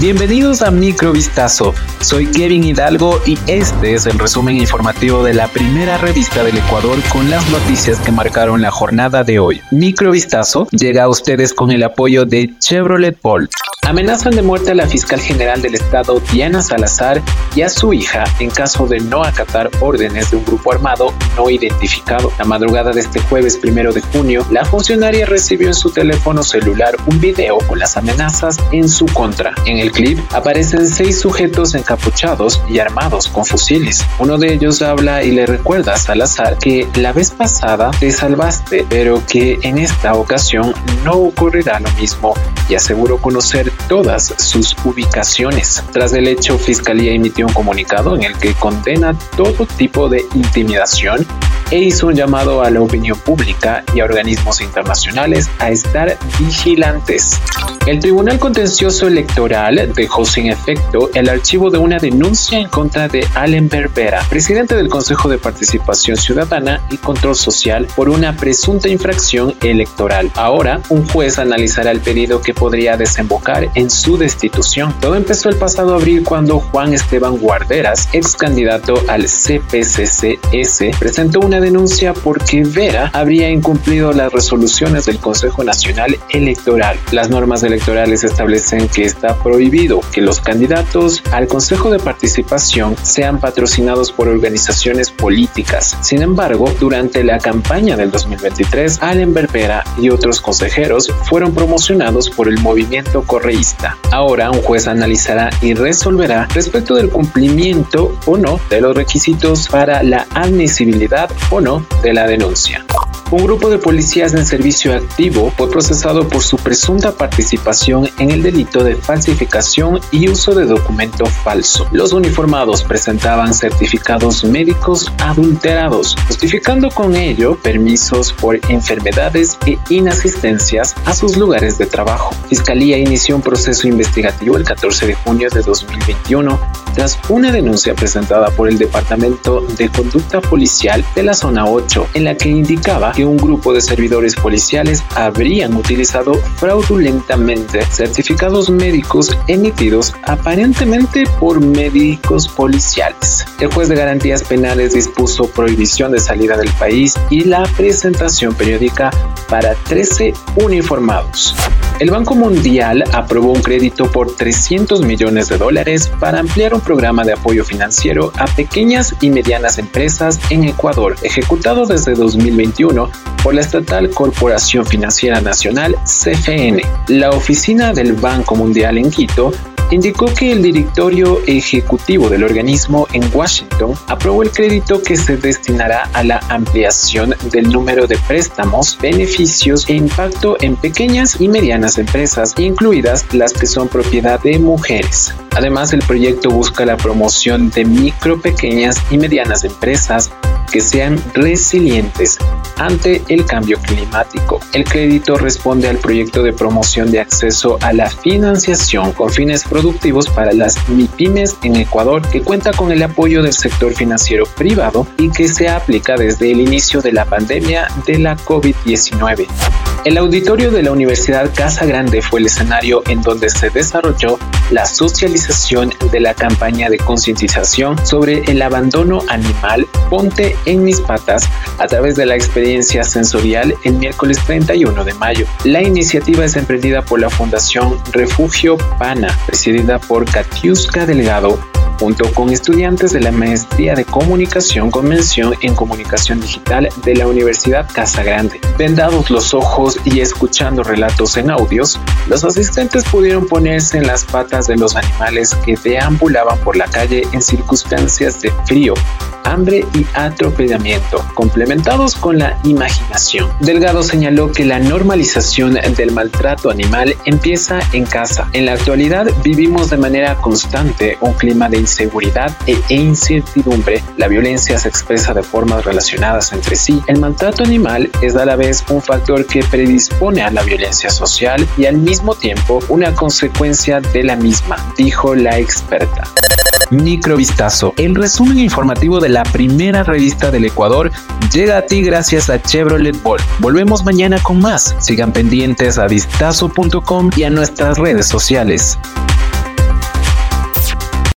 Bienvenidos a Microvistazo. Soy Kevin Hidalgo y este es el resumen informativo de la primera revista del Ecuador con las noticias que marcaron la jornada de hoy. Microvistazo llega a ustedes con el apoyo de Chevrolet Bolt. Amenazan de muerte a la fiscal general del estado Diana Salazar y a su hija en caso de no acatar órdenes de un grupo armado no identificado. La madrugada de este jueves primero de junio, la funcionaria recibió en su teléfono celular un video con las amenazas en su contra. En el clip aparecen seis sujetos encapuchados y armados con fusiles. Uno de ellos habla y le recuerda a Salazar que la vez pasada te salvaste, pero que en esta ocasión no ocurrirá lo mismo y aseguró conocer todas sus ubicaciones. Tras el hecho, Fiscalía emitió un comunicado en el que condena todo tipo de intimidación e hizo un llamado a la opinión pública y a organismos internacionales a estar vigilantes. El Tribunal Contencioso Electoral dejó sin efecto el archivo de una denuncia en contra de Allen Berbera, presidente del Consejo de Participación Ciudadana y Control Social, por una presunta infracción electoral. Ahora, un juez analizará el pedido que podría desembocar en su destitución. Todo empezó el pasado abril cuando Juan Esteban Guarderas, ex candidato al CPCCS, presentó una denuncia porque Vera habría incumplido las resoluciones del Consejo Nacional Electoral. Las normas electorales establecen que está prohibido que los candidatos al Consejo de Participación sean patrocinados por organizaciones políticas. Sin embargo, durante la campaña del 2023, Allen Berbera y otros consejeros fueron promocionados por el movimiento correísta. Ahora un juez analizará y resolverá respecto del cumplimiento o no de los requisitos para la admisibilidad o no de la denuncia. Un grupo de policías en servicio activo fue procesado por su presunta participación en el delito de falsificación y uso de documento falso. Los uniformados presentaban certificados médicos adulterados, justificando con ello permisos por enfermedades e inasistencias a sus lugares de trabajo. Fiscalía inició un proceso investigativo el 14 de junio de 2021 tras una denuncia presentada por el Departamento de Conducta Policial de la Zona 8, en la que indicaba que un grupo de servidores policiales habrían utilizado fraudulentamente certificados médicos emitidos aparentemente por médicos policiales. El juez de garantías penales dispuso prohibición de salida del país y la presentación periódica para 13 uniformados. El Banco Mundial aprobó un crédito por 300 millones de dólares para ampliar un programa de apoyo financiero a pequeñas y medianas empresas en Ecuador, ejecutado desde 2021 por la estatal Corporación Financiera Nacional CFN. La oficina del Banco Mundial en Quito indicó que el directorio ejecutivo del organismo en Washington aprobó el crédito que se destinará a la ampliación del número de préstamos, beneficios e impacto en pequeñas y medianas empresas, incluidas las que son propiedad de mujeres. Además, el proyecto busca la promoción de micro, pequeñas y medianas empresas que sean resilientes ante el cambio climático. El crédito responde al proyecto de promoción de acceso a la financiación con fines productivos para las MIPIMES en Ecuador, que cuenta con el apoyo del sector financiero privado y que se aplica desde el inicio de la pandemia de la COVID-19. El auditorio de la Universidad Casa Grande fue el escenario en donde se desarrolló la socialización de la campaña de concientización sobre el abandono animal Ponte en mis patas a través de la experiencia sensorial el miércoles 31 de mayo. La iniciativa es emprendida por la Fundación Refugio Pana, presidida por Katiuska Delgado, junto con estudiantes de la Maestría de Comunicación con mención en Comunicación Digital de la Universidad Casa Grande. Vendados los ojos y escuchando relatos en audios, los asistentes pudieron ponerse en las patas de los animales que deambulaban por la calle en circunstancias de frío, hambre y atropellamiento, complementados con la imaginación. Delgado señaló que la normalización del maltrato animal empieza en casa. En la actualidad vivimos de manera constante un clima de inseguridad e incertidumbre. La violencia se expresa de formas relacionadas entre sí. El maltrato animal es a la vez un factor que predispone a la violencia social y al mismo tiempo una consecuencia de la misma, dijo la experta. Microvistazo, el resumen informativo de la primera revista del Ecuador, llega a ti gracias a Chevrolet Bolt. Volvemos mañana con más. Sigan pendientes a vistazo.com y a nuestras redes sociales.